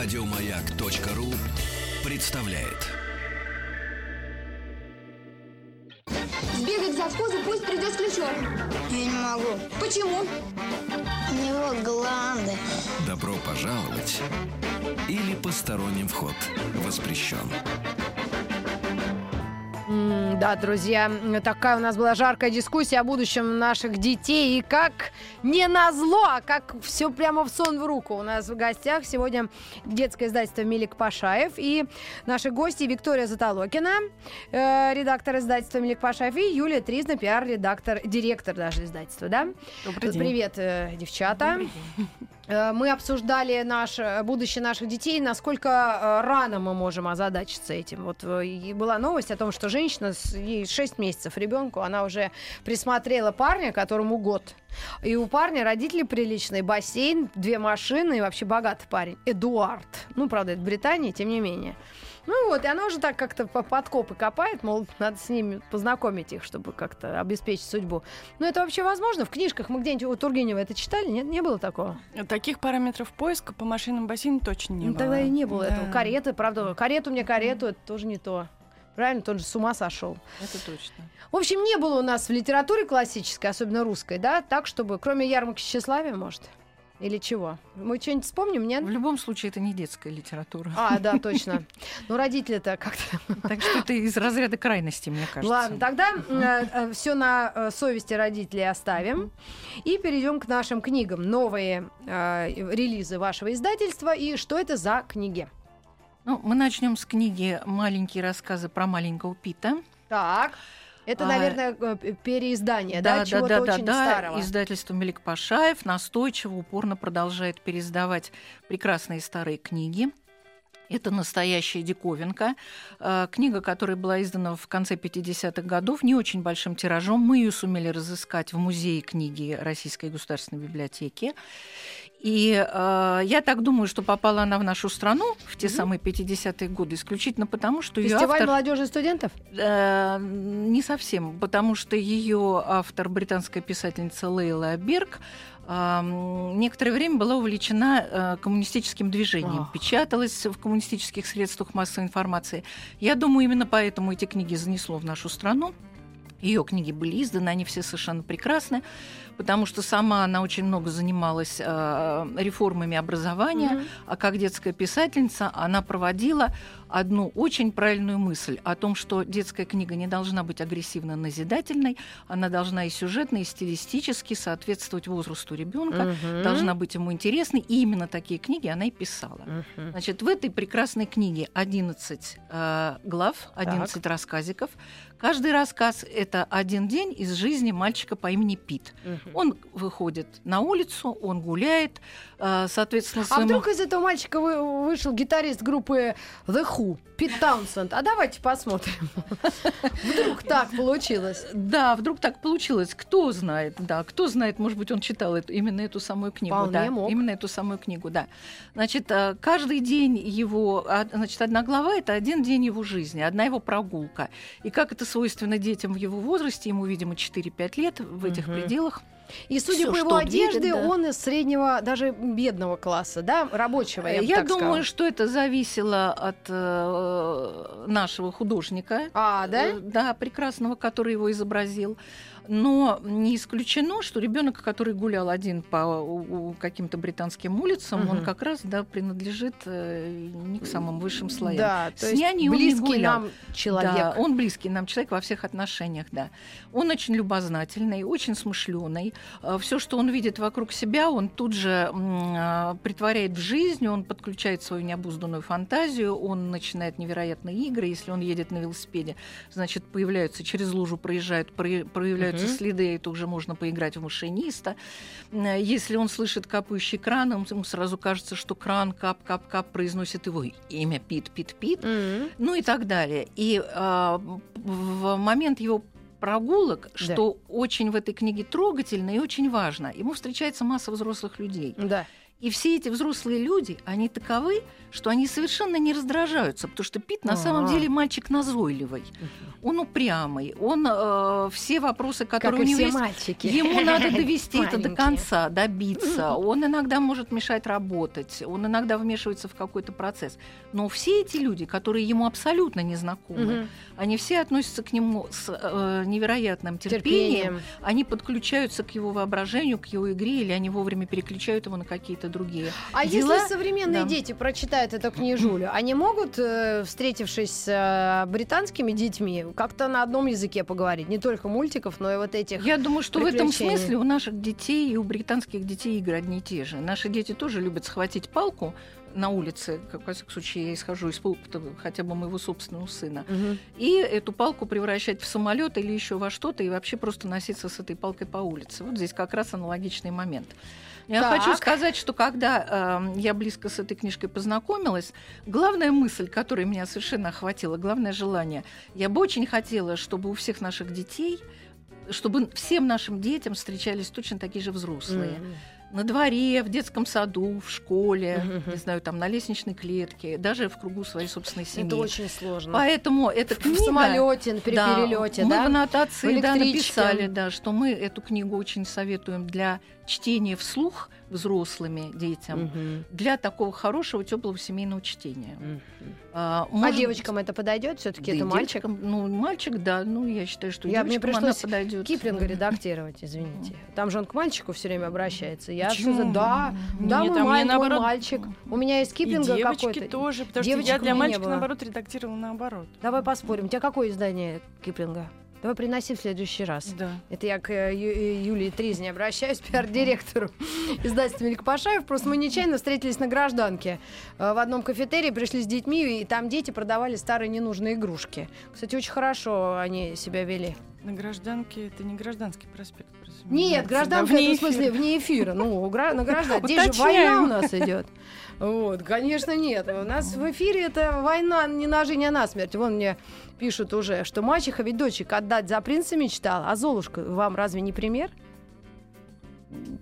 Радиомаяк.ру представляет. Сбегать за вкусом, пусть придет с ключом. Я не могу. Почему? У него гланды. Добро пожаловать или посторонним вход воспрещен. Да, друзья, такая у нас была жаркая дискуссия о будущем наших детей. И как не на зло, а как все прямо в сон в руку. У нас в гостях сегодня детское издательство Милик Пашаев. И наши гости Виктория Затолокина, э, редактор издательства Милик Пашаев, и Юлия Тризна, пиар-редактор, директор даже издательства, да? Добрый день. Привет, э, девчата. Э, Мы обсуждали наше, э, будущее наших детей, насколько э, рано мы можем озадачиться этим. Вот э, и была новость о том, что женщина, ей 6 месяцев ребенку, она уже присмотрела парня, которому год. И у парня родители приличные, бассейн, две машины и вообще богатый парень. Эдуард. Ну, правда, это Британия, тем не менее. Ну вот, и она уже так как-то по подкопы копает, мол, надо с ними познакомить их, чтобы как-то обеспечить судьбу. Но это вообще возможно? В книжках мы где-нибудь у Тургенева это читали? Нет, не было такого? Таких параметров поиска по машинам бассейну точно не ну, было. тогда и не было Да, этого. Кареты, правда, карету мне карету, это тоже не то. Правильно, тот же с ума сошел. Это точно. В общем, не было у нас в литературе классической, особенно русской, да, так, чтобы, кроме ярмарки тщеславия, может, или чего? Мы что-нибудь вспомним, нет? В любом случае, это не детская литература. А, да, точно. Ну, родители-то как-то Так что это из разряда крайности, мне кажется. Ладно, тогда все на э, совести родителей оставим и перейдем к нашим книгам. Новые э, релизы вашего издательства и что это за книги? Ну, мы начнем с книги «Маленькие рассказы про маленького Пита». Так. Это, А, наверное, э, переиздание, да, чего-то очень старого. Издательство Мелик Пашаев настойчиво, упорно продолжает переиздавать прекрасные старые книги. Это настоящая диковинка. Э, Книга, которая была издана в конце 50-х годов, не очень большим тиражом. Мы ее сумели разыскать в музее книги Российской государственной библиотеки. И э, я так думаю, что попала она в нашу страну в те самые 50-е годы исключительно потому, что ее автор... молодежи и студентов? Э, Не совсем, потому что ее автор, британская писательница Лейла Берг, эм, некоторое время была увлечена э, коммунистическим движением, Ах. печаталась в коммунистических средствах массовой информации. Я думаю, именно поэтому эти книги занесло в нашу страну. Ее книги были изданы, они все совершенно прекрасны, потому что сама она очень много занималась э, реформами образования, Мгм. а как детская писательница она проводила одну очень правильную мысль о том, что детская книга не должна быть агрессивно-назидательной, она должна и сюжетно, и стилистически соответствовать возрасту ребенка, Мгм. должна быть ему интересной, и именно такие книги она и писала. Мгм. Значит, в этой прекрасной книге 11 э, глав, 11 рассказиков. Каждый рассказ — это один день из жизни мальчика по имени Пит. Мгм. Он выходит на улицу, он гуляет, э, соответственно, А своему- вдруг из этого мальчика вы- вышел гитарист группы The Who, Пит Таунсенд? А давайте посмотрим. Вдруг так получилось. Да, вдруг так получилось. Кто знает, да, кто знает, может быть, он читал эту, именно эту самую книгу. Вполне да, мог. Именно эту самую книгу, да. Значит, э, каждый день его, а, значит, одна глава это один день его жизни, одна его прогулка. И как это свойственно детям в его возрасте, ему, видимо, 4-5 лет в этих Мгм. пределах. И судя Всё, по его одежде, да. он из среднего, даже бедного класса, да, рабочего, я, бы Я думаю, сказала. что это зависело от э, нашего художника. А, да? Э, Да, прекрасного, который его изобразил. Но не исключено, что ребенок, который гулял один по каким-то британским улицам, Мгм. он как раз да, принадлежит э, не к самым высшим слоям. Да, С то есть няней он не близкий гулял. нам человек. Да, он близкий нам человек во всех отношениях, да. Он очень любознательный, очень смышленый. Все, что он видит вокруг себя, он тут же а, претворяет в жизнь, он подключает свою необузданную фантазию, он начинает невероятные игры. Если он едет на велосипеде, значит, появляются через лужу, проезжают, про- проявляются Мгм. следы, и тут же можно поиграть в машиниста. М, Если он слышит капающий кран, ему- сразу кажется, что кран кап-кап-кап произносит его имя Пит-Пит-Пит М. ну и так далее. И а, в момент его прогулок, что очень в этой книге трогательно и очень важно, ему встречается масса взрослых людей. Да. И все эти взрослые люди, они таковы, что они совершенно не раздражаются, потому что Пит на самом А. деле мальчик назойливый, он упрямый, он э, все вопросы, Как которые и у него есть, мальчики. Ему надо довести это до конца, добиться. Он иногда может мешать работать, он иногда вмешивается в какой-то процесс. Но все эти люди, которые ему абсолютно не знакомы, они все относятся к нему с э, невероятным терпением, Терпением. они подключаются к его воображению, к его игре, или они вовремя переключают его на какие-то другие. А дела. если современные Да. дети прочитают эту книжулю, они могут, э, встретившись с э, британскими детьми, как-то на одном языке поговорить? Не только мультиков, но и вот этих. Я думаю, что в этом смысле у наших детей и у британских детей игры одни и те же. Наши дети тоже любят схватить палку на улице, как, во всяком случае, я исхожу из опыта хотя бы моего собственного сына, Мгм. и эту палку превращать в самолет или еще во что-то, и вообще просто носиться с этой палкой по улице. Вот здесь как раз аналогичный момент. Я Так. хочу сказать, что когда э, я близко с этой книжкой познакомилась, главная мысль, которая меня совершенно охватила, главное желание, я бы очень хотела, чтобы у всех наших детей, чтобы всем нашим детям встречались точно такие же взрослые. М. На дворе, в детском саду, в школе, Мгм. не знаю, там на лестничной клетке, даже в кругу своей собственной семьи. Это очень сложно. Поэтому эта В книга... самолете, при Да, перелете, мы да? в аннотации В да, написали, да, что мы эту книгу очень советуем для чтения вслух взрослыми детям, Мгм. для такого хорошего, теплого семейного чтения. Мгм. А, А девочкам это подойдет? Все-таки да это мальчик? ну, мальчик, да, ну, я считаю, что Я- мне девочкам она пришлось подойдет. Киплинга редактировать, извините. Там же он к мальчику все время обращается. Я Почему? за- да, да, Нет, мой, а мне маль- мой наоборот- мальчик. У меня есть Киплинга девочки какой-то. тоже, потому Девочек что я для мальчика, наоборот, редактировала наоборот. Давай поспорим. У тебя какое издание Киплинга? Давай приноси в следующий раз. Да. Это я к э, Ю- э, Юлии Тризне обращаюсь, пиар-директору издательства Мельк Пашаев. Просто мы нечаянно встретились на гражданке. Э, В одном кафетерии пришли с детьми, и там дети продавали старые ненужные игрушки. Кстати, очень хорошо они себя вели. На гражданке это не гражданский проспект. Нет, гражданка да, это в смысле вне эфира. Ну, гра- на граждан. Здесь же война у нас идет. Вот, конечно, нет. У нас в эфире это война не на жизнь, а на смерть. Вон мне пишут уже, что мачеха ведь дочек отдать за принца мечтала. А Золушка вам разве не пример?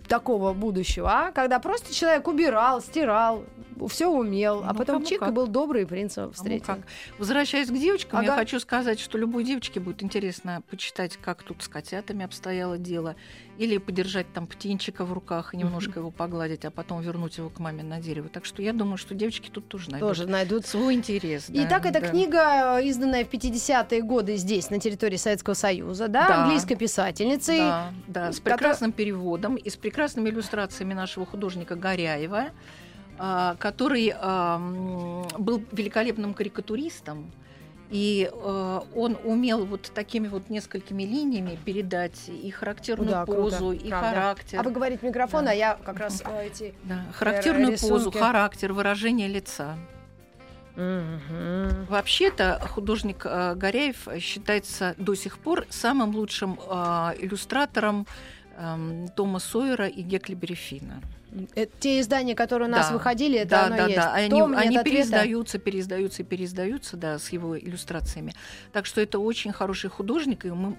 такого будущего, а? Когда просто человек убирал, стирал, все умел, а Ну, потом кому чик и как. был добрый и принца встретил. как. Возвращаясь к девочкам, я Ага. хочу сказать, что любой девочке будет интересно почитать, как тут с котятами обстояло дело, или подержать там птенчика в руках и немножко его погладить, а потом вернуть его к маме на дерево. Так что я думаю, что девочки тут тоже найдут Тоже найдут свой интерес. да, Итак, эта да. книга, э, изданная в 50-е годы здесь, на территории Советского Союза, да, Да. английской писательницей. Да, да, с прекрасным переводом и с прекрасными иллюстрациями нашего художника Горяева, а, который а, м, был великолепным карикатуристом. И э, он умел вот такими вот несколькими линиями передать и характерную Да, круто, позу, и правда. характер. А вы говорите микрофон, Да. а я как раз э, эти... Да, характерную позу, рисунки. характер, выражение лица. Мгм. Вообще-то художник э, Горяев считается до сих пор самым лучшим э, иллюстратором эм, Тома Сойера и Геклибери Финна. Э, Те издания, которые у нас Да. выходили, это да, оно да, есть. да. Они, Том, они переиздаются, переиздаются и переиздаются, да, с его иллюстрациями. Так что это очень хороший художник, и мы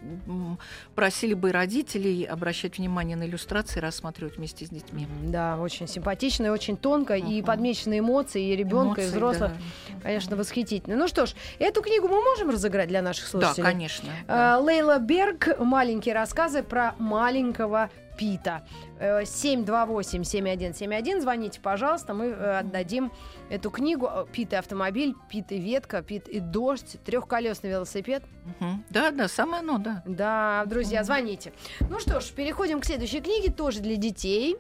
просили бы родителей обращать внимание на иллюстрации, рассматривать вместе с детьми. Да, очень симпатично и очень тонко, и Мгм. подмечены эмоции и ребенка, и взрослых. да. Конечно, восхитительно. Ну что ж, эту книгу мы можем разыграть для наших Да, слушателей? конечно. да. Э, Лейла Берг «Маленькие рассказы про маленького Пита». Э, 728-7171. Звоните, пожалуйста, мы э, отдадим эту книгу. Э, Пит и автомобиль, Пит и ветка, Пит и дождь, трехколесный велосипед. Да, да, самое оно, да. Да, друзья, звоните. Ну что ж, переходим к следующей книге, тоже для детей.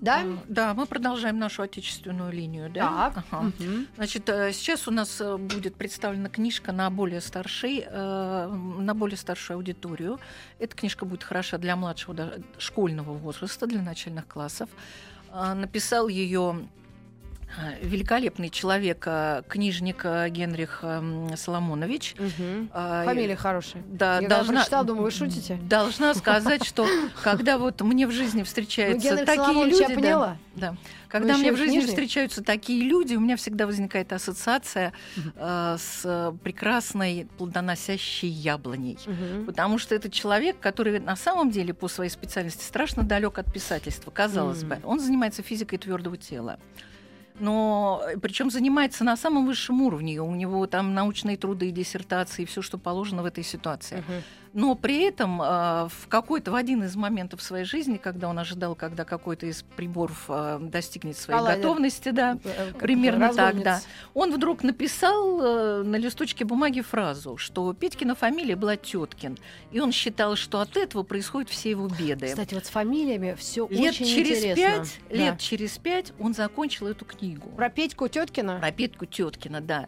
Да? Да, мы продолжаем нашу отечественную линию, да? Так. Ага. Мгм. Значит, э, сейчас у нас э, будет представлена книжка на более старший, э, на более старшую аудиторию. Эта книжка будет хороша для младшего школьного возраста, для начальных классов. Написал ее Великолепный человек, а, книжник а, Генрих м, Соломонович. А, Фамилия хорошая. Да, Я когда должна, прочитала, думаю, вы шутите? Должна сказать, что когда вот мне в жизни Ну, встречаются Генрих такие Соломонович, люди, я да, поняла. да, когда еще мне в жизни книжник. встречаются такие люди, у меня всегда возникает ассоциация э, с э, прекрасной плодоносящей яблоней. Мгм. Потому что это человек, который на самом деле по своей специальности страшно далек от писательства, казалось Мгм. бы. Он занимается физикой твердого тела. Но причем занимается на самом высшем уровне. У него там научные труды, диссертации, все, что положено в этой ситуации. Мгм. Но при этом э, в какой-то в один из моментов своей жизни, когда он ожидал, когда какой-то из приборов э, достигнет своей Коллайдер. готовности, да, Э, как примерно так, разгонится. да. Он вдруг написал э, на листочке бумаги фразу, что Петькина фамилия была Теткин, и он считал, что от этого происходят все его беды. Кстати, вот с фамилиями все лет очень через интересно. пять, Да. лет через пять он закончил эту книгу. Про Петьку Теткина. Про Петьку Теткина, да.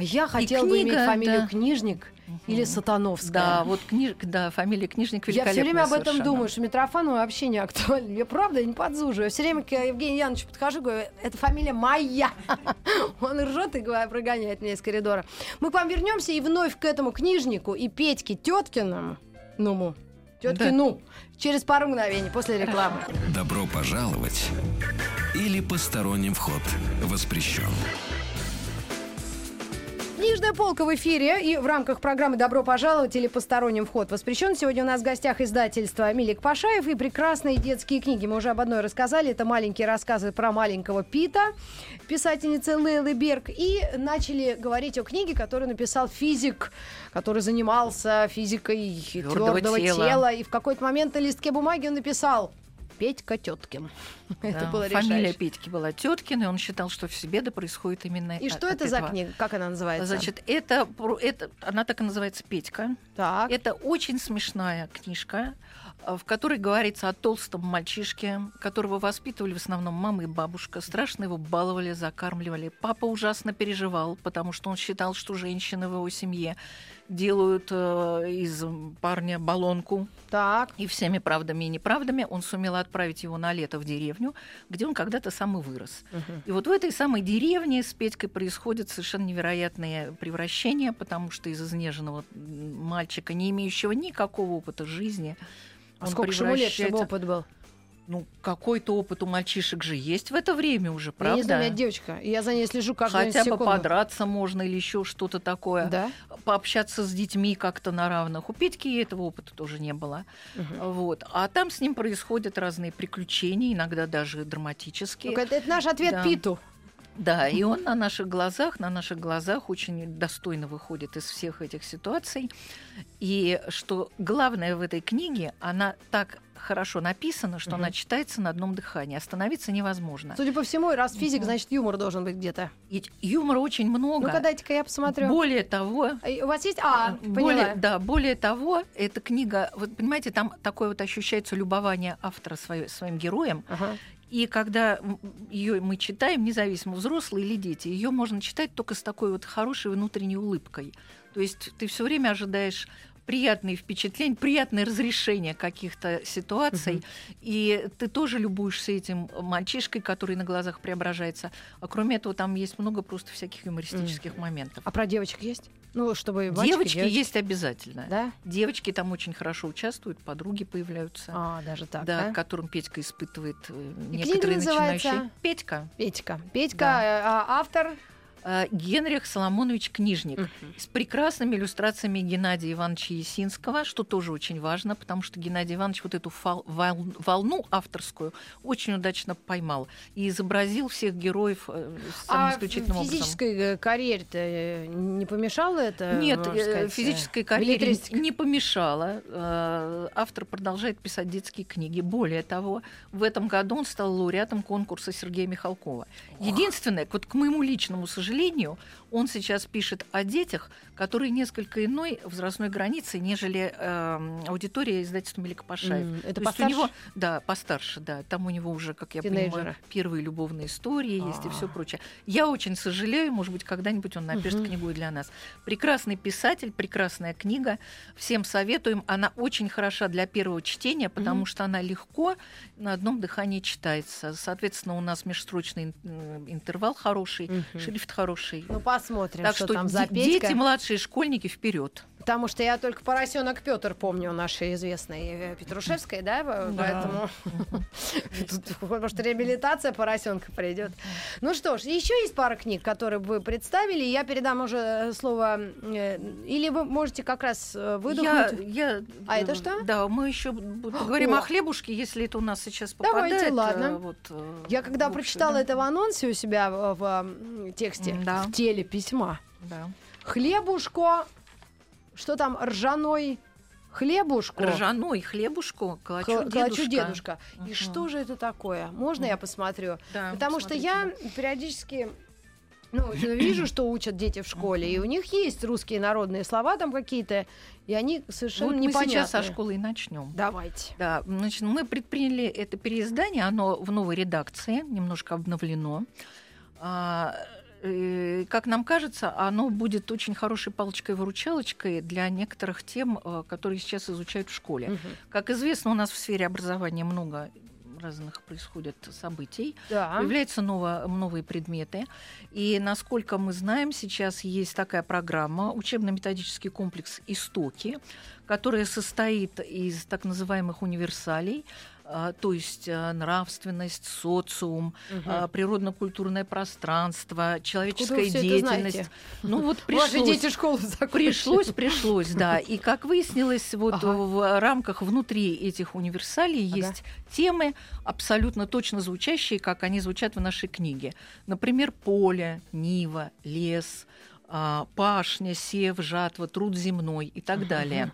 А я хотела бы иметь фамилию да. Книжник или. Сатановская. Да, вот книж... да, фамилия книжник Я все время великолепная об этом совершенно. думаю, что Митрофанову вообще не актуально. Я правда не подзуживаю. Я все время к Евгению Яновичу подхожу, говорю, это фамилия моя. Он ржет и говорит, прогоняет меня из коридора. Мы к вам вернемся и вновь к этому книжнику и Петьке Теткиному. Ну, Теткину. Через пару мгновений после рекламы. Добро пожаловать или посторонним вход воспрещен. Книжная полка в эфире и в рамках программы «Добро пожаловать» или «Посторонним вход воспрещен». Сегодня у нас в гостях издательство Милик Пашаев и прекрасные детские книги. Мы уже об одной рассказали. Это маленькие рассказы про маленького Пита, писательницы Лейлы Берг. И начали говорить о книге, которую написал физик, который занимался физикой твердого тела. тела. И в какой-то момент на листке бумаги он написал Петька Теткин. Это было Фамилия решающе. Петьки была Теткин, и он считал, что все беды происходят именно И от- что от это за книга? Как она называется? Значит, это, это, она так и называется Петька. так. Это очень смешная книжка, э, в которой говорится о толстом мальчишке, которого воспитывали в основном мама и бабушка. Страшно его баловали, закармливали. Папа ужасно переживал, потому что он считал, что женщины в его семье делают э, из парня баллонку. Так. И всеми правдами и неправдами он сумел отправить его на лето в деревню, где он когда-то сам и вырос. И вот в этой самой деревне с Петькой происходят совершенно невероятные превращения, потому что из изнеженного мальчика, не имеющего никакого опыта жизни, А он сколько ему лет, чтобы опыт был? Ну, какой-то опыт у мальчишек же есть в это время уже, Я не знаю, у правда? меня девочка, и я за ней слежу каждую Хотя бы секунду. подраться можно или еще что-то такое. Да? Пообщаться с детьми как-то на равных. У Петьки этого опыта тоже не было. Вот. А там с ним происходят разные приключения, иногда даже драматические. Ну, Это, это наш ответ Да. Питу. Да, и он на наших глазах, на наших глазах очень достойно выходит из всех этих ситуаций. И что главное в этой книге, она так хорошо написана, что Мгм. она читается на одном дыхании. Остановиться невозможно. Судя по всему, раз физик, значит юмор должен быть где-то. И юмора очень много. Ну-ка, дайте-ка я посмотрю. Более того, и У вас есть? А, более, поняла. да, более того, эта книга, вот понимаете, там такое вот ощущается любование автора свое- своим героем. Ага. И когда ее мы читаем, независимо взрослые или дети, ее можно читать только с такой вот хорошей внутренней улыбкой. То есть ты все время ожидаешь приятные впечатления, приятное разрешение каких-то ситуаций, и ты тоже любуешься этим мальчишкой, который на глазах преображается. А кроме этого, там есть много просто всяких юмористических моментов. А про девочек есть? Ну, чтобы мальчик и Девочки девочка. есть обязательно. Да? Девочки там очень хорошо участвуют, подруги появляются. А, даже так, да, да? которым Петька испытывает э, И некоторые называется? начинающие. Петька. Петька. Петька, Да. э, а, автор. Э, Генрих Соломонович Книжник. Мгм. С прекрасными иллюстрациями Геннадия Ивановича Есинского, что тоже очень важно, потому что Геннадий Иванович вот эту вол- волну авторскую очень удачно поймал и изобразил всех героев э, самым А исключительным образом. физической э, карьере-то не помешало это? Нет, сказать, физической карьере не помешало. Автор продолжает писать детские книги. Более того, в этом году он стал лауреатом конкурса Сергея Михалкова. Единственное, вот к моему личному сожалению, сожалению, он сейчас пишет о детях, которые несколько иной возрастной границы, нежели э, аудитория издательства Мелика Пашаев. М, Это То есть у постарше? него, да, постарше, да. Там у него уже, как я Тинейджеры. понимаю, первые любовные истории есть и А. все прочее. Я очень сожалею, может быть, когда-нибудь он напишет книгу и для нас. Прекрасный писатель, прекрасная книга. Всем советуем. Она очень хороша для первого чтения, потому что она легко на одном дыхании читается. Соответственно, у нас межстрочный интервал хороший, Мгм. шрифт хороший. Ну, посмотрим, так что, что там за Петька. дети, младшие школьники вперед. Потому что я только поросенок Петр помню нашей известной э, Петрушевской, да, поэтому может реабилитация поросенка придет. Ну что ж, еще есть пара книг, которые вы представили. Я передам уже э, слово, э, или вы можете как раз Я, выдохнуть. я, А это что? Да, мы еще поговорим О. хлебушке, если это у нас сейчас Давайте, попадает. ладно. э, Вот, Я когда прочитала это в анонсе у себя в, тексте, в теле письма, хлебушко, что там, ржаной хлебушку. Ржаной хлебушку, калачу, Кла- дедушка. Калачу дедушка. И Мгм. что же это такое? Можно я посмотрю? Да, Потому что посмотрите. я периодически ну, вижу, что учат дети в школе, и у них есть русские народные слова там какие-то, и они совершенно Вот мы непонятные. сейчас со школы и начнем. Давайте. Да, значит, мы предприняли это переиздание, оно в новой редакции, немножко обновлено. Э, как нам кажется, оно будет очень хорошей палочкой-выручалочкой для некоторых тем, э, которые сейчас изучают в школе. Мгм. Как известно, у нас в сфере образования много разных происходит событий. Да. Появляются ново- новые предметы. И, насколько мы знаем, сейчас есть такая программа, учебно-методический комплекс «Истоки», которая состоит из так называемых универсалей, то есть а, нравственность, социум, а, природно-культурное пространство, человеческая деятельность. Ну вот Ваши пришлось. дети школу закончили. Пришлось, пришлось, да. И как выяснилось, вот Ага. в рамках внутри этих универсалей Ага. есть темы, абсолютно точно звучащие, как они звучат в нашей книге. Например, поле, нива, лес, а, пашня, сев, жатва, труд земной и так далее.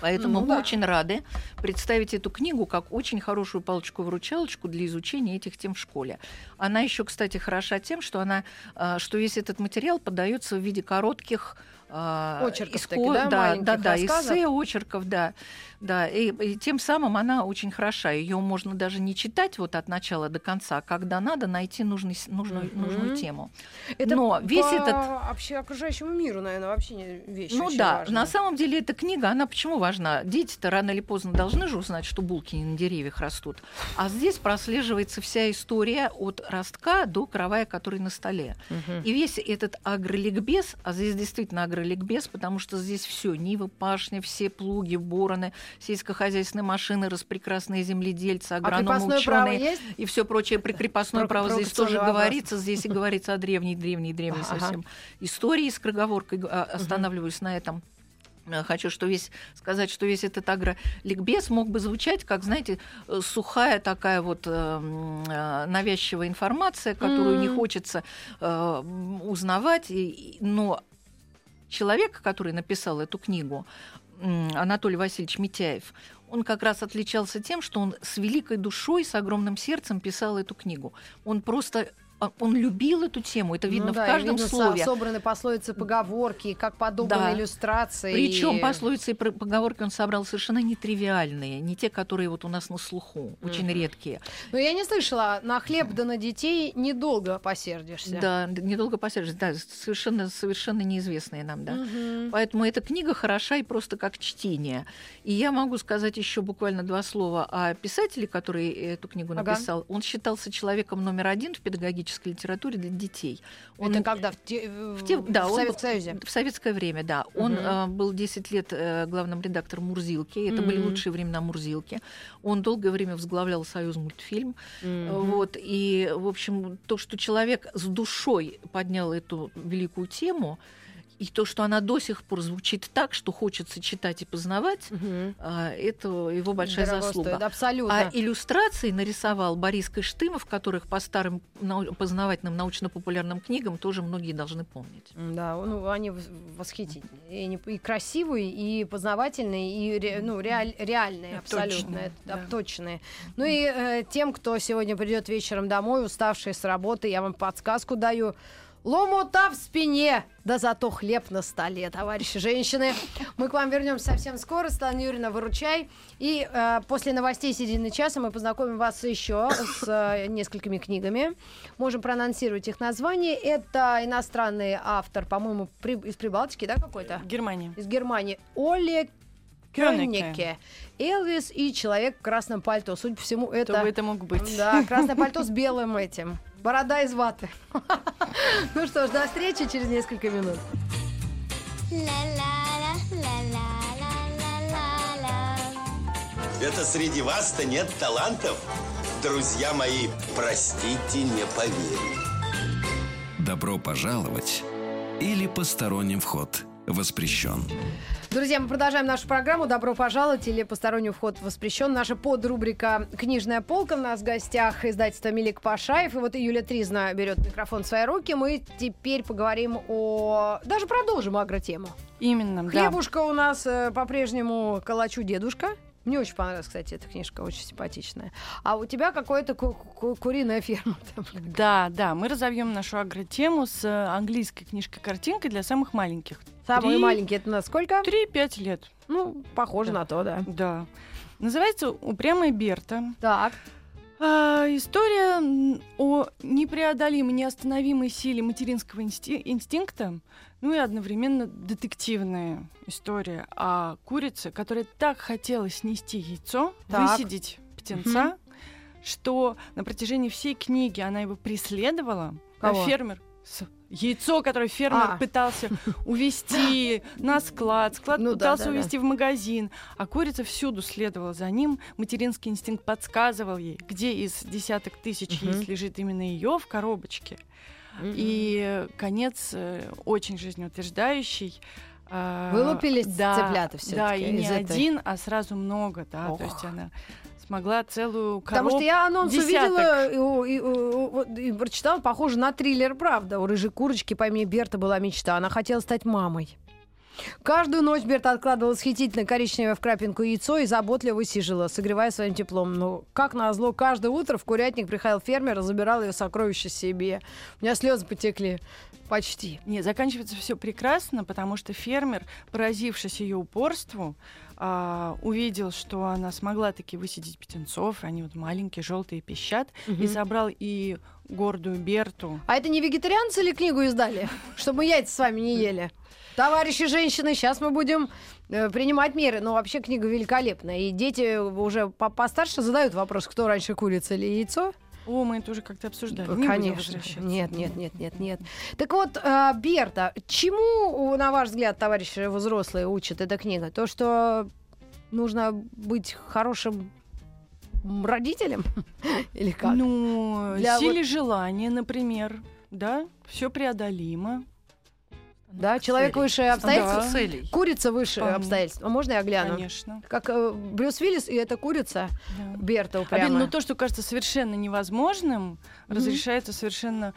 Поэтому Ну мы да. очень рады представить эту книгу как очень хорошую палочку-выручалочку для изучения этих тем в школе. Она еще, кстати, хороша тем, что она, а, что весь этот материал подается в виде коротких Очерков иско- таки, да, да, да, да, эссе, очерков, да, да, и, и тем самым она очень хороша. Ее можно даже не читать вот от начала до конца, а когда надо найти нужный, нужную, Мгм. нужную тему. Это Но весь по этот вообще окружающему миру, наверное, вообще не вещь ну да, важная. на самом деле эта книга, она почему важна? Дети-то рано или поздно должны же узнать, что булки не на деревьях растут. А здесь прослеживается вся история от ростка до каравая, который на столе. Мгм. И весь этот агроликбез, а здесь действительно агроликбез, потому что здесь все нивы, пашня, все плуги, бороны, сельскохозяйственные машины, распрекрасные земледельцы, А агрономы, право ученые и все прочее при крепостное право здесь тоже вопрос. говорится, здесь и говорится о древней, древней, древней Ага. совсем истории с кроговоркой. а, Останавливаюсь на этом. Э, Хочу что весь, сказать, что весь этот агроликбез мог бы звучать, как, знаете, э, сухая такая вот э, э, навязчивая информация, которую не М. хочется э, узнавать, и- но человек, который написал эту книгу, Анатолий Васильевич Митяев, он как раз отличался тем, что он с великой душой, с огромным сердцем писал эту книгу. Он просто он любил эту тему, это видно Ну в да, и каждом видно, слове. собраны пословицы, поговорки, как подобраны Да. иллюстрации. Причем пословицы и поговорки он собрал совершенно нетривиальные, не те, которые вот у нас на слуху, очень Мгм. редкие. Но я не слышала, на хлеб да на детей недолго посердишься. Да, недолго посердишь, да, совершенно, совершенно неизвестные нам, да. Мгм. Поэтому эта книга хороша и просто как чтение. И я могу сказать еще буквально два слова о писателе, который эту книгу Ага. написал. Он считался человеком номер один в педагогической литературе для детей. Он Это когда? В, те- в, те- да, в он Советском Союзе? В советское время, да. Он э, был 10 лет э, главным редактором Мурзилки. Это были Мгм. лучшие времена Мурзилки. Он долгое время возглавлял Союз мультфильм. Мгм. Вот, и, в общем, то, что человек с душой поднял эту великую тему, и то, что она до сих пор звучит так, что хочется читать и познавать, а, это его большая Дорого заслуга. стоит, абсолютно. А иллюстрации нарисовал Борис Кыштымов, которых по старым нау- познавательным научно-популярным книгам тоже многие должны помнить. Да, ну они восхитительные. И, красивые, и познавательные, и ре- ну, реаль- реальные, абсолютно, Точные, да. точные. Ну и э, тем, кто сегодня придет вечером домой, уставший с работы, я вам подсказку даю. Ломота в спине, да зато хлеб на столе, товарищи женщины. Мы к вам вернемся совсем скоро. Светлана Юрьевна, выручай. И э, после новостей середины часа мы познакомим вас еще с э, несколькими книгами. Можем проанонсировать их название. Это иностранный автор, по-моему, при- из Прибалтики, да, какой-то? Германия. Из Германии. Оле. Кёнеке. Элвис и человек в красном пальто. Судя по всему, это... Кто бы это мог быть? Да, красное пальто с белым этим. Борода из ваты. Ну что ж, до встречи через несколько минут. Это среди вас-то нет талантов? Друзья мои, простите, не поверю. Добро пожаловать или посторонним вход воспрещен. Друзья, мы продолжаем нашу программу. Добро пожаловать или посторонний вход воспрещен. Наша подрубрика «Книжная полка» у нас в гостях издательство Милик Пашаев. И вот Юлия Тризна берет микрофон в свои руки. Мы теперь поговорим о... Даже продолжим агротему. Именно, да. Хлебушка у нас э, по-прежнему «Калачу дедушка». Мне очень понравилась, кстати, эта книжка, очень симпатичная. А у тебя какая-то ку- ку- куриная ферма. там. Да, да, мы разовьем нашу агротему с э, английской книжкой-картинкой для самых маленьких. Самые Три- маленькие это на сколько? 3-5 лет. Ну, похоже Да. на то, да. Да. Называется «Упрямая Берта». Так. А, история о непреодолимой, неостановимой силе материнского инсти- инстинкта, ну и одновременно детективная история о курице, которая так хотела снести яйцо, Так. высидеть птенца, что на протяжении всей книги она его преследовала. а Кого? фермер с- Яйцо, которое фермер А. пытался увести на склад, склад Ну да, пытался да, да. увести в магазин, а курица всюду следовала за ним. Материнский инстинкт подсказывал ей, где из десяток тысяч Мгм. яиц лежит именно ее в коробочке. И конец э, очень жизнеутверждающий. А, Вылупились да, цыплята всё-таки Да, и не этой? один, а сразу много, да. Ох. То есть она смогла целую Потому коробку. что я анонс десяток. увидела и, и вот, и прочитала, похоже на триллер, правда. У рыжей курочки по имени Берта была мечта. Она хотела стать мамой. Каждую ночь Берта откладывала восхитительно коричневое в крапинку яйцо и заботливо высиживала, согревая своим теплом. Но, как назло, каждое утро в курятник приходил фермер и забирал ее сокровища себе. У меня слезы потекли. Почти. Не, заканчивается все прекрасно, потому что фермер, поразившись ее упорству, а, увидел, что она смогла таки высидеть птенцов, они вот маленькие, желтые пищат, и собрал и гордую Берту. А это не вегетарианцы ли книгу издали? Чтобы мы яйца с вами не ели. Товарищи женщины, сейчас мы будем э, принимать меры. Но вообще книга великолепная. И дети уже по- постарше задают вопрос, кто раньше, курица или яйцо. О, мы это уже как-то обсуждали. Не Конечно. Нет, нет, нет, нет, нет. Так вот, э, Берта, чему, на ваш взгляд, товарищи взрослые учат эта книга? То, что нужно быть хорошим родителем? Или как? Ну, Для силе желания, например, да, все преодолимо. Да, человек целей. выше обстоятельств. Да. целей. Курица выше Вполне. обстоятельств. А можно я гляну? Конечно. Как э, Брюс Уиллис и эта курица да. Берта упрямая. но то, что кажется совершенно невозможным, разрешается совершенно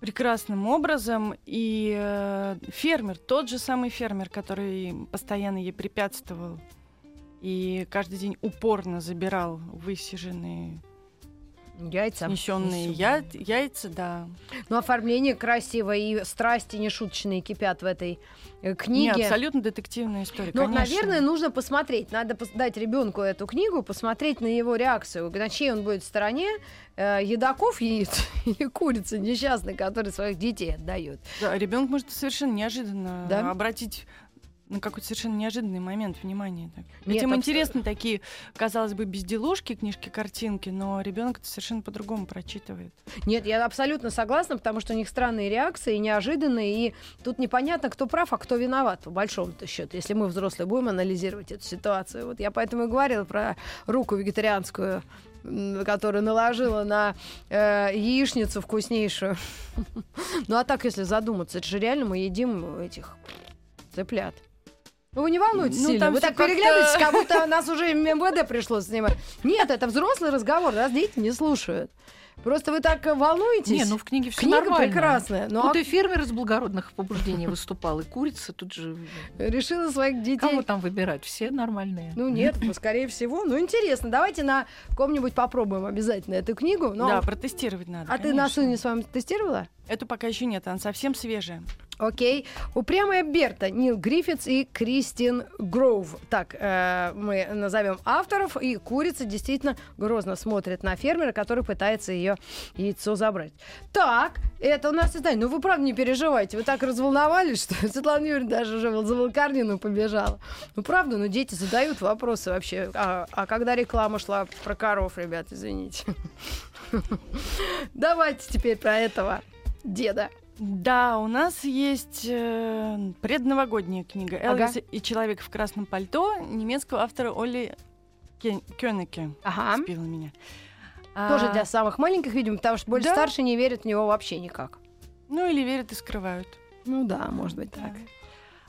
прекрасным образом. И э, фермер, тот же самый фермер, который постоянно ей препятствовал и каждый день упорно забирал высиженные, Яйца. снесенные я- яйца, да. Ну, оформление красивое и страсти нешуточные кипят в этой э, Не, книге. абсолютно детективная история. Ну, наверное, нужно посмотреть. Надо дать ребенку эту книгу, посмотреть на его реакцию. На чьей он будет стороне. Э, едоков яиц или курицы несчастной, которые своих детей отдают. Да, ребенок может совершенно неожиданно Да? обратить на какой-то совершенно неожиданный момент внимания. Так. Нет, Ведь им абсо- интересны такие, казалось бы, безделушки, книжки, картинки, но ребенок это совершенно по-другому прочитывает. Нет, я абсолютно согласна, потому что у них странные реакции, неожиданные, и тут непонятно, кто прав, а кто виноват, по большому-то счету, если мы, взрослые, будем анализировать эту ситуацию. Вот я поэтому и говорила про руку вегетарианскую, которую наложила на э, яичницу вкуснейшую. Ну а так, если задуматься, это же реально мы едим этих цыплят. Ну, Вы не волнуйтесь Ну, сильно. там Вы так как-то- переглядываетесь, как будто нас уже МВД пришлось снимать. Нет, это взрослый разговор, нас дети не слушают. Просто вы так волнуетесь. Не, ну в книге все Книга нормально. прекрасная, но Тут и фермер из благородных побуждений выступал, и курица тут же... решила своих детей... Кого там выбирать? Все нормальные. Ну нет, ну, скорее всего. Ну интересно, давайте на ком-нибудь попробуем обязательно эту книгу. Ну, Да, протестировать надо. а ты на конечно. сыне с вами тестировала? Эту пока еще нет, она совсем свежая. Окей. Упрямая Берта, Нил Гриффитс и Кристин Гроув. Так, э, мы назовем авторов. И курица действительно грозно смотрит на фермера, который пытается ее яйцо забрать. Так, это у нас издание. Ну, вы правда не переживайте. Вы так разволновались, что Светлана Юрьевна даже уже за Волкарнину побежала. Ну, правда, но дети задают вопросы вообще. А, а когда реклама шла про коров, ребят, извините. Давайте теперь про этого деда. Да, у нас есть э, предновогодняя книга Ага. «Элвис и человек в красном пальто» немецкого автора Оли Кен- Кёнеке. Ага. Сбила меня. Тоже А, для самых маленьких, видимо, потому что больше Да. старшие не верят в него вообще никак. Ну или верят и скрывают. Ну да, может быть так. Так.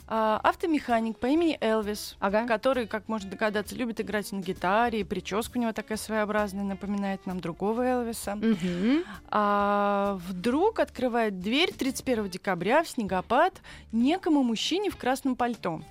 А, автомеханик по имени Элвис, Ага. который, как можно догадаться, любит играть на гитаре, и прическа у него такая своеобразная, напоминает нам другого Элвиса. А вдруг открывает дверь 31 декабря в снегопад некому мужчине в красном пальто,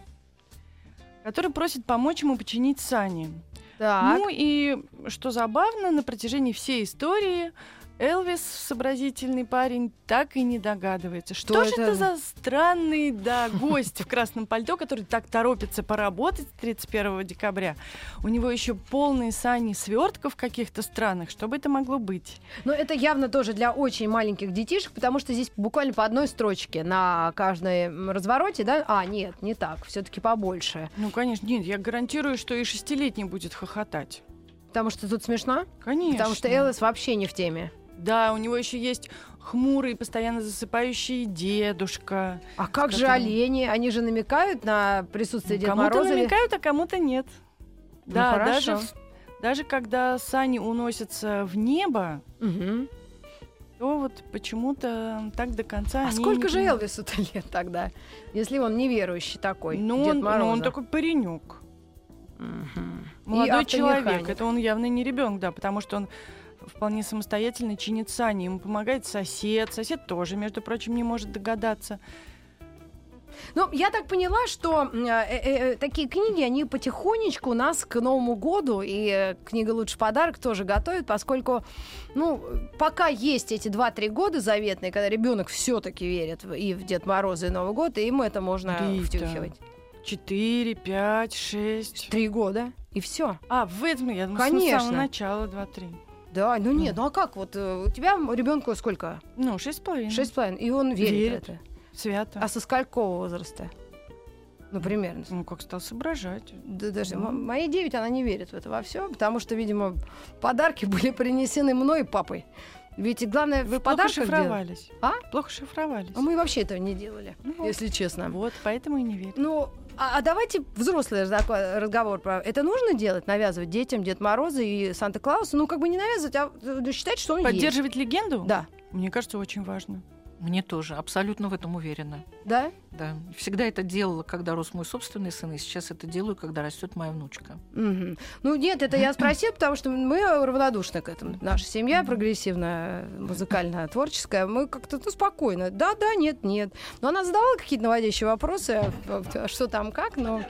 который просит помочь ему починить сани. Так. Ну и что забавно, на протяжении всей истории Элвис, сообразительный парень, так и не догадывается, что, Что же это? это за странный да, гость в красном пальто, который так торопится поработать 31 декабря. У него еще полные сани свертков каких-то странных. Что бы это могло быть? Но это явно тоже для очень маленьких детишек, потому что здесь буквально по одной строчке на каждой развороте, да? А, нет, не так, все-таки побольше. Ну, конечно, нет, я гарантирую, что и шестилетний будет хохотать. Потому что тут смешно. Конечно. Потому что Элис вообще не в теме. Да, у него еще есть хмурый, постоянно засыпающий дедушка. А как же которым- олени? Они же намекают на присутствие Деда кому-то Мороза? или- намекают, а кому-то нет. Ну, да, хорошо. даже, даже когда сани уносятся в небо, Мгм. то вот почему-то так до конца А сколько же понимают. Элвису-то лет тогда? Если он неверующий такой, Ну, Дед он, ну, Мороза. он такой паренек. И Молодой человек. Это он явно не ребенок, да, потому что он вполне самостоятельно чинит сани. Ему помогает сосед. Сосед тоже, между прочим, не может догадаться. Ну, я так поняла, что э, э, э, такие книги, они потихонечку у нас к Новому году, и э, книга «Лучший подарок» тоже готовят, поскольку, ну, пока есть эти 2-3 года заветные, когда ребенок все-таки верит и в Дед Мороза, и Новый год, и им это можно Рита. втюхивать. Четыре, пять, шесть. Три года, и все. А, в этом, я думаю, с Конечно. самого начала два-три. Да, ну нет, ну а как вот э, у тебя ребенку сколько? Ну, шесть с половиной. Шесть с половиной, и он верит, Верит. в это. Свято. А со сколького возраста? Ну, примерно. Ну, как стал соображать. Да, даже Ну. моей 9, она не верит в это во все, потому что, видимо, подарки были принесены мной и папой. Ведь главное Вы плохо шифровались. А? Плохо шифровались. А мы вообще этого не делали, Ну вот. если честно. Вот, поэтому и не верю. Ну, а, а давайте взрослый разговор про это нужно делать, навязывать детям Дед Мороза и Санта-Клауса, ну как бы не навязывать, а э, считать, что он есть. Поддерживать легенду? Да, Мне кажется, очень важно. Мне тоже, абсолютно в этом уверена. да. Да. Всегда это делала, когда рос мой собственный сын, и сейчас это делаю, когда растет моя внучка. Мгм. Ну нет, это я спросила, потому что мы равнодушны к этому. Наша семья прогрессивная, музыкальная, творческая, мы как-то ну, спокойно. Да, да, нет, нет. Но она задавала какие-то наводящие вопросы, а, а что там, как, но...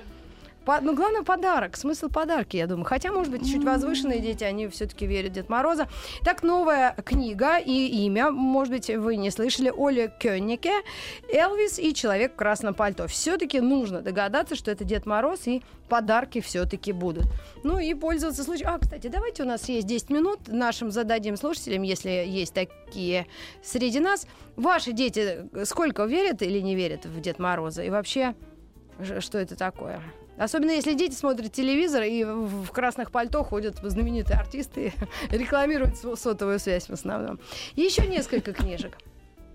По- ну, главное, подарок. Смысл подарки, я думаю. Хотя, может быть, чуть возвышенные дети, они все-таки верят в Дед Мороза. Так, новая книга и имя, может быть, вы не слышали, Оля Кённике, Элвис и Человек в красном пальто. Все-таки нужно догадаться, что это Дед Мороз, и подарки все-таки будут. Ну и пользоваться случаем. А, кстати, давайте у нас есть 10 минут. Нашим зададим слушателям, если есть такие среди нас. Ваши дети сколько верят или не верят в Дед Мороза? И вообще, что это такое? Особенно если дети смотрят телевизор и в красных пальто ходят знаменитые артисты и рекламируют сотовую связь в основном. Еще несколько книжек.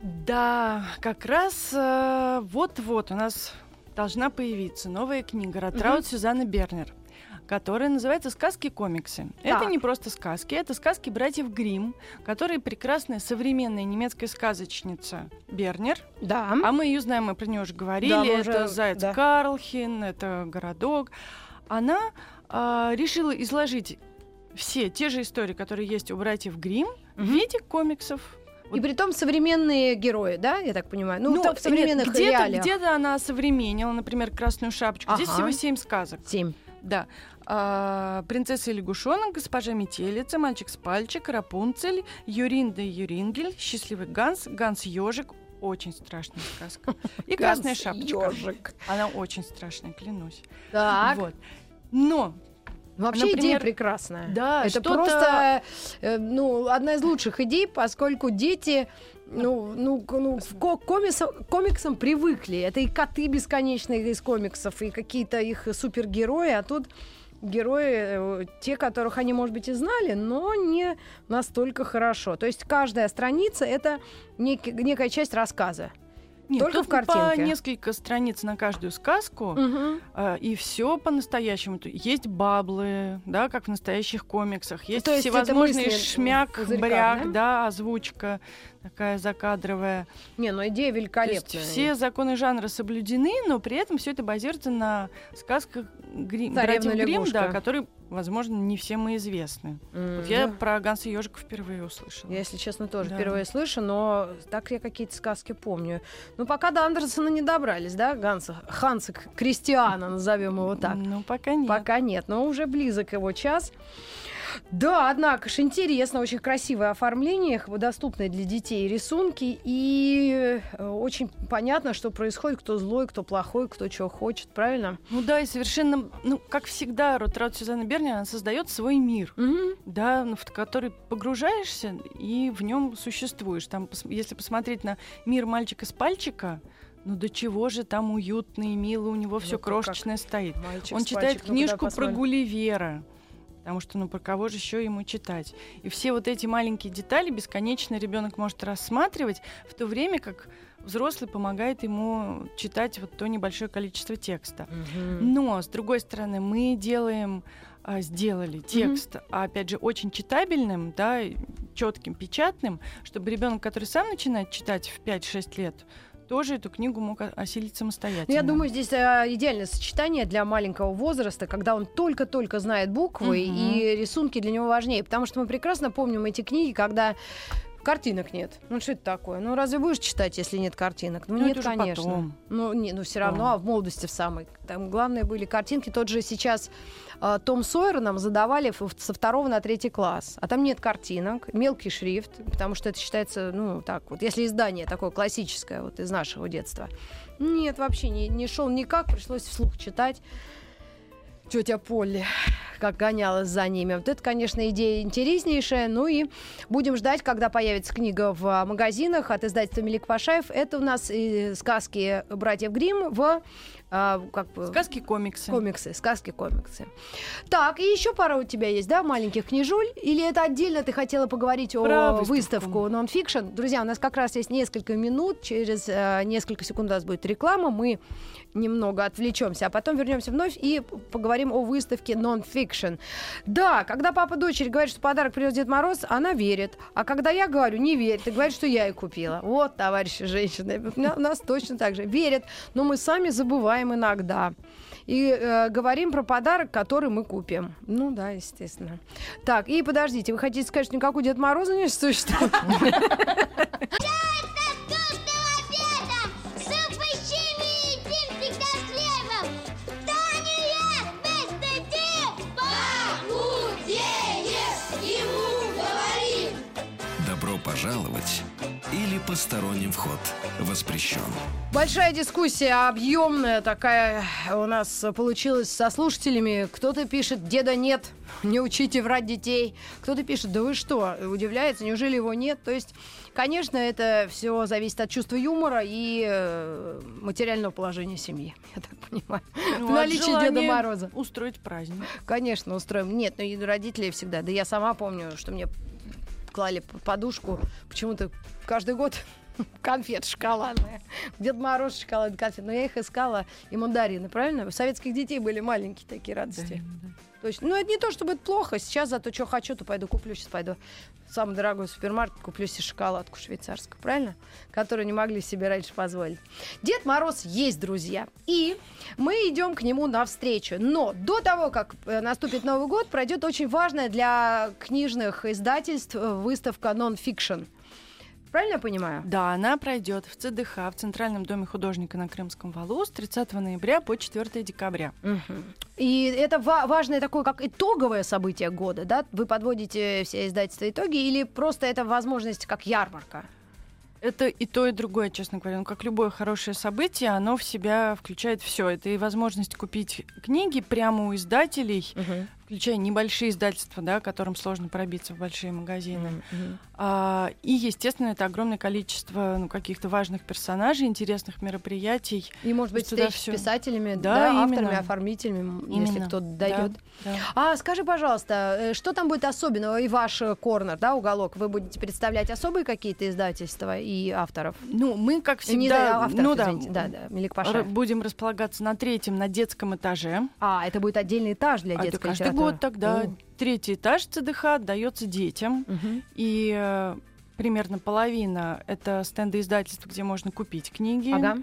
Да, как раз э, вот-вот у нас должна появиться новая книга «Ратраут Сюзанны Бернер», которая называется «Сказки-комиксы». Это не просто сказки, это сказки братьев Грим, которые прекрасная современная немецкая сказочница Бернер. Да. А мы ее знаем, мы про нее уже говорили. Да, мы это уже- Заяц да. Карлхин, это городок. Она а, решила изложить все те же истории, которые есть у братьев Грим, в виде комиксов. И при том современные герои, да, я так понимаю? Ну, так в современных где-то, реалиях. где-то она современнила, например, Красную шапочку. Здесь Ага. всего семь сказок. Семь. Да. А, принцесса и лягушонок, госпожа метелица, мальчик с пальчик, Рапунцель, Юринда и Юрингель, счастливый Ганс, Ганс ежик. Очень страшная сказка. И красная шапочка. Ёжик. Она очень страшная, клянусь. Так. Вот. Но Вообще идея Например, прекрасная. да, это просто э, ну, одна из лучших идей, поскольку дети ну, ну, к- ну, к ко- комиксам, комиксам привыкли. Это и коты бесконечные из комиксов, и какие-то их супергерои, а тут герои, э, те, которых они, может быть, и знали, но не настолько хорошо. То есть каждая страница — это нек- некая часть рассказа. нет, Только в картинке. по несколько страниц на каждую сказку. Мгм. А, И все по-настоящему. То Есть баблы, да, как в настоящих комиксах. Есть То есть всевозможные шмяк, бряк, да? да? озвучка такая закадровая. Не, ну идея То есть великолепная. все законы жанра соблюдены, но при этом все это базируется на сказках Гри... Царевна братьев лягушка. да, которые, возможно, не всем и известны. М, Вот я да. про Ганса Ежика впервые услышала. Я, если честно, тоже Да. впервые слышу, но так я какие-то сказки помню. Ну, пока до Андерсона не добрались, да, Ганса, Ханса Кристиана, назовем его так. Ну, пока нет. Пока нет, но уже близок его час. Да, однако же интересно, очень красивое оформление, доступные для детей рисунки, и э, очень понятно, что происходит, кто злой, кто плохой, кто чего хочет, правильно? Ну да, и совершенно, ну, как всегда, Ротрат Сюзанна Берни, она создает свой мир. Мгм. да, ну, в который погружаешься и в нем существуешь. Там, если посмотреть на мир мальчика с пальчика, ну до чего же там уютно и мило, у него все Ну-ка, крошечное стоит. Мальчик Он читает пальчик, книжку давай про. Гулливера. Потому что, ну, про кого же еще ему читать? И все вот эти маленькие детали бесконечно ребенок может рассматривать, в то время как взрослый помогает ему читать вот то небольшое количество текста. Мгм. Но, с другой стороны, мы делаем, а, сделали текст, а, опять же, очень читабельным, да, четким, печатным, чтобы ребенок, который сам начинает читать в 5-6 лет, тоже эту книгу мог осилить самостоятельно. Ну, я думаю, здесь э, идеальное сочетание для маленького возраста, когда он только-только знает буквы, Мгм. и рисунки для него важнее. Потому что мы прекрасно помним эти книги, когда картинок нет. Ну, что это такое? Ну, разве будешь читать, если нет картинок? Ну, Ну, нет, конечно. потом. Ну, не, ну, все равно, а в молодости в самой. Там главное были картинки. Тот же сейчас э, Том Сойер нам задавали со второго на третий класс. А там нет картинок, мелкий шрифт, потому что это считается, ну, так вот, если издание такое классическое, вот из нашего детства. Нет, вообще не, не шел никак, пришлось вслух читать. Тетя Полли, как гонялась за ними. Вот это, конечно, идея интереснейшая. Ну и будем ждать, когда появится книга в а, магазинах от издательства Мелик Пашаев. Это у нас сказки братьев Грим в а, как бы, Сказки, комиксы. комиксы, сказки, комиксы. Так, и еще пара у тебя есть, да, маленьких книжуль? Или это отдельно ты хотела поговорить Про о выставку. выставку нонфикшн? Друзья, у нас как раз есть несколько минут, через э, несколько секунд у нас будет реклама, мы немного отвлечемся, а потом вернемся вновь и поговорим о выставке нонфикшн. Да, когда папа дочери говорит, что подарок привез Дед Мороз, она верит. А когда я говорю, не верит, и говорит, что я и купила. Вот, товарищи женщины, у нас точно так же. Верят, но мы сами забываем иногда. И э, говорим про подарок, который мы купим. Ну да, естественно. Так, и подождите, вы хотите сказать, что никакого Деда Мороза не существует? Пожаловать или посторонним вход воспрещен. Большая дискуссия, объемная такая у нас получилась со слушателями. Кто-то пишет, деда нет, не учите врать детей. Кто-то пишет, да вы что, удивляется, неужели его нет? То есть, конечно, это все зависит от чувства юмора и э, материального положения семьи, я так понимаю. Ну, от Наличие Деда Мороза. Устроить праздник. Конечно, устроим. Нет, ну и родители всегда. Да я сама помню, что мне клали под подушку почему-то каждый год конфет шоколадные. Дед Мороз шоколадный конфет. Но я их искала и мандарины, правильно? У советских детей были маленькие такие радости. То есть, ну, это не то, чтобы это плохо. Сейчас зато что хочу, то пойду куплю. Сейчас пойду в самый дорогой супермаркет, куплю себе шоколадку швейцарскую, правильно? Которую не могли себе раньше позволить. Дед Мороз есть, друзья. И мы идем к нему навстречу. Но до того, как э, наступит Новый год, пройдет очень важная для книжных издательств э, выставка Non-Fiction. Правильно я понимаю? Да, она пройдет в ЦДХ, в Центральном доме художника на Крымском валу с 30 ноября по 4 декабря. И это ва- важное такое, как итоговое событие года, да? Вы подводите все издательства итоги или просто это возможность как ярмарка? Это и то, и другое, честно говоря. Ну, как любое хорошее событие, оно в себя включает все. Это и возможность купить книги прямо у издателей, включая небольшие издательства, да, которым сложно пробиться в большие магазины. А, и, естественно, это огромное количество ну, каких-то важных персонажей, интересных мероприятий. И, может быть, встреч с всё. писателями, да, Да, авторами, именно. оформителями, если Именно. кто-то Да, дает. да. А скажи, пожалуйста, э, что там будет особенного и ваш э, корнер, да, уголок? Вы будете представлять особые какие-то издательства и авторов? Ну, мы, как Э, Не всегда, да, авторов, ну, да, извините, да, да, Мелик Пашаев. будем располагаться на третьем, на детском этаже. А, это будет отдельный этаж для А это детской каждый литературы. год тогда О. третий этаж ЦДХ отдается детям. Мгм. И э, примерно половина это стенды издательств, где можно купить книги. Ага.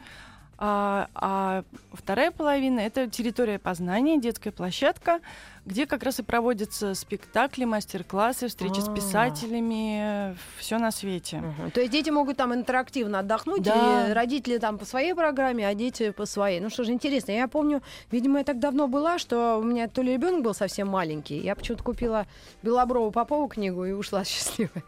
А, а вторая половина это территория познания, детская площадка, где как раз и проводятся спектакли, мастер-классы, встречи с А. писателями, все на свете. Мгм. То есть дети могут там интерактивно отдохнуть, Да. или родители там по своей программе, а дети по своей. Ну что же интересно, я помню, видимо, я так давно была, что у меня то ли ребенок был совсем маленький, я почему-то купила Белоброву Попову книгу и ушла счастливая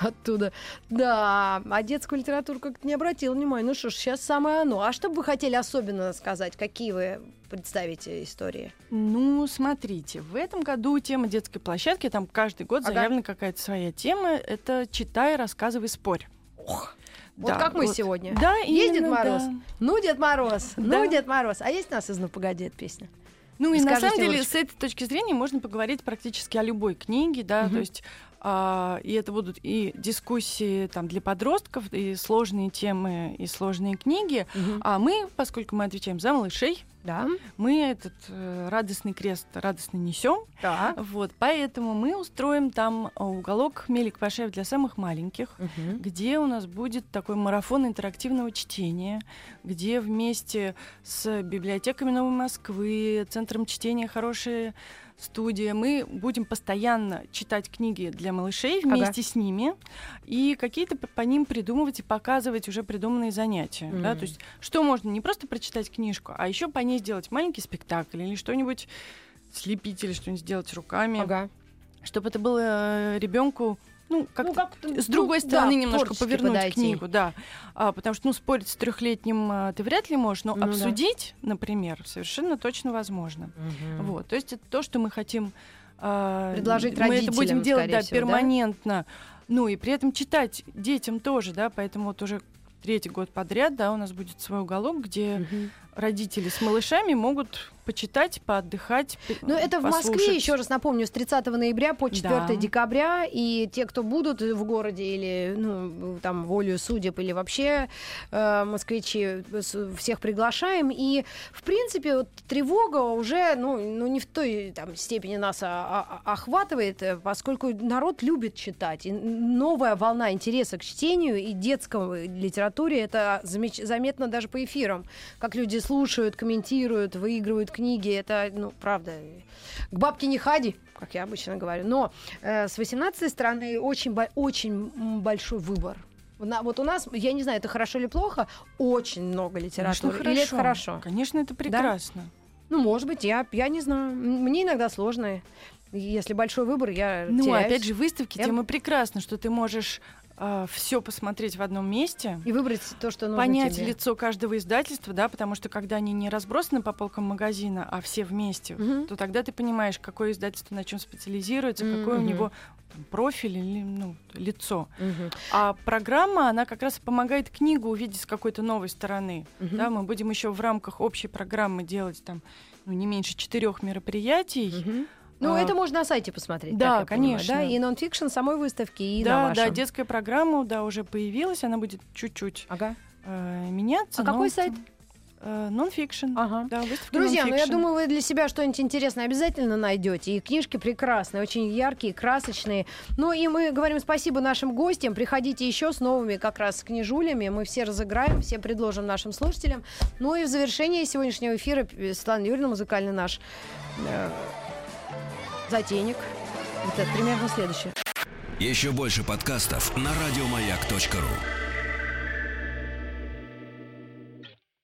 оттуда. Да, а детскую литературу как-то не обратила внимания. Ну что ж, сейчас самое оно. А что бы вы хотели особенно сказать? Какие вы представите истории? Ну, смотрите, в этом году тема детской площадки, там каждый год Ага. заявлена какая-то своя тема, это читай, рассказывай, спорь. Ох, вот как мы сегодня. Да, Есть Дед именно, Мороз? да. Ну, Дед Мороз, ну, Да. Дед Мороз. А есть у нас из «Ну, погоди» эта песня? Ну и на Скажите, самом деле Олечка. с этой точки зрения можно поговорить практически о любой книге, да, Мгм. то есть а, и это будут и дискуссии там для подростков, и сложные темы, и сложные книги. А мы, поскольку мы отвечаем за малышей, Да. мы этот э, радостный крест радостно несем. Да. Вот, поэтому мы устроим там э, уголок Мелик Пашаев для самых маленьких, где у нас будет такой марафон интерактивного чтения, где вместе с библиотеками Новой Москвы, Центром чтения «Хорошая студия» мы будем постоянно читать книги для малышей Ага. вместе с ними и какие-то по- ним придумывать и показывать уже придуманные занятия. Да? Мгм. То есть что можно не просто прочитать книжку, а еще по ней сделать маленький спектакль или что-нибудь слепить или что-нибудь сделать руками, Ага. чтобы это было ребенку ну, как, Ну, как-то, с другой ну, стороны да, немножко повернуть подойти. книгу, да. А, потому что, ну, спорить с трехлетним а, ты вряд ли можешь, но Ну да. обсудить, например, совершенно точно возможно. Вот, то есть это то, что мы хотим а, Предложить мы это родителям, будем делать, да, всего, да? перманентно. Ну и при этом читать детям тоже, да, поэтому вот уже третий год подряд, да, у нас будет свой уголок, где Мгм. родители с малышами могут почитать, поотдыхать. Ну, это в Москве, послушать. еще раз напомню, с 30 ноября по 4 Да. декабря. И те, кто будут в городе или, ну, там, волю судеб, или вообще э, москвичи, всех приглашаем. И, в принципе, вот тревога уже, ну, ну не в той там, степени нас а- а- охватывает, э, поскольку народ любит читать. И новая волна интереса к чтению и детской литературе, это заметно даже по эфирам. Как люди слушают, комментируют, выигрывают книги. Это, ну, правда, к бабке не ходи, как я обычно говорю. Но э, с 18 стороны очень, очень большой выбор. На- вот у нас, я не знаю, это хорошо или плохо, очень много Конечно, литературы. Или это хорошо? Конечно, это прекрасно. Ну, может быть, я, я не знаю. Мне иногда сложно. Если большой выбор, я Ну, теряюсь. опять же, выставки Я- тем и прекрасно, что ты можешь все посмотреть в одном месте. И выбрать то, что нужно понять тебе. лицо каждого издательства, да, потому что когда они не разбросаны по полкам магазина, а все вместе, Мгм. то тогда ты понимаешь, какое издательство на чем специализируется, какой у него там, профиль или ну, лицо. Мгм. А программа, она как раз помогает книгу увидеть с какой-то новой стороны. Мгм. Да, мы будем еще в рамках общей программы делать там ну, не меньше четырех мероприятий. Мгм. Ну, А, это можно на сайте посмотреть. да, так я понимаю, конечно. да? И нонфикшн самой выставки, и на да, да, вашем. детская программа, да, уже появилась, она будет чуть-чуть Ага. э, меняться. А но какой сайт? Э, Нон-фикшн. Ага. Да, Друзья, ну я думаю, вы для себя что-нибудь интересное обязательно найдете. И книжки прекрасные, очень яркие, красочные. Ну и мы говорим спасибо нашим гостям. Приходите еще с новыми как раз книжулями. Мы все разыграем, все предложим нашим слушателям. Ну и в завершении сегодняшнего эфира Светлана Юрьевна, музыкальный наш э, затейник. Это примерно следующее. Еще больше подкастов на радиомаяк.ру.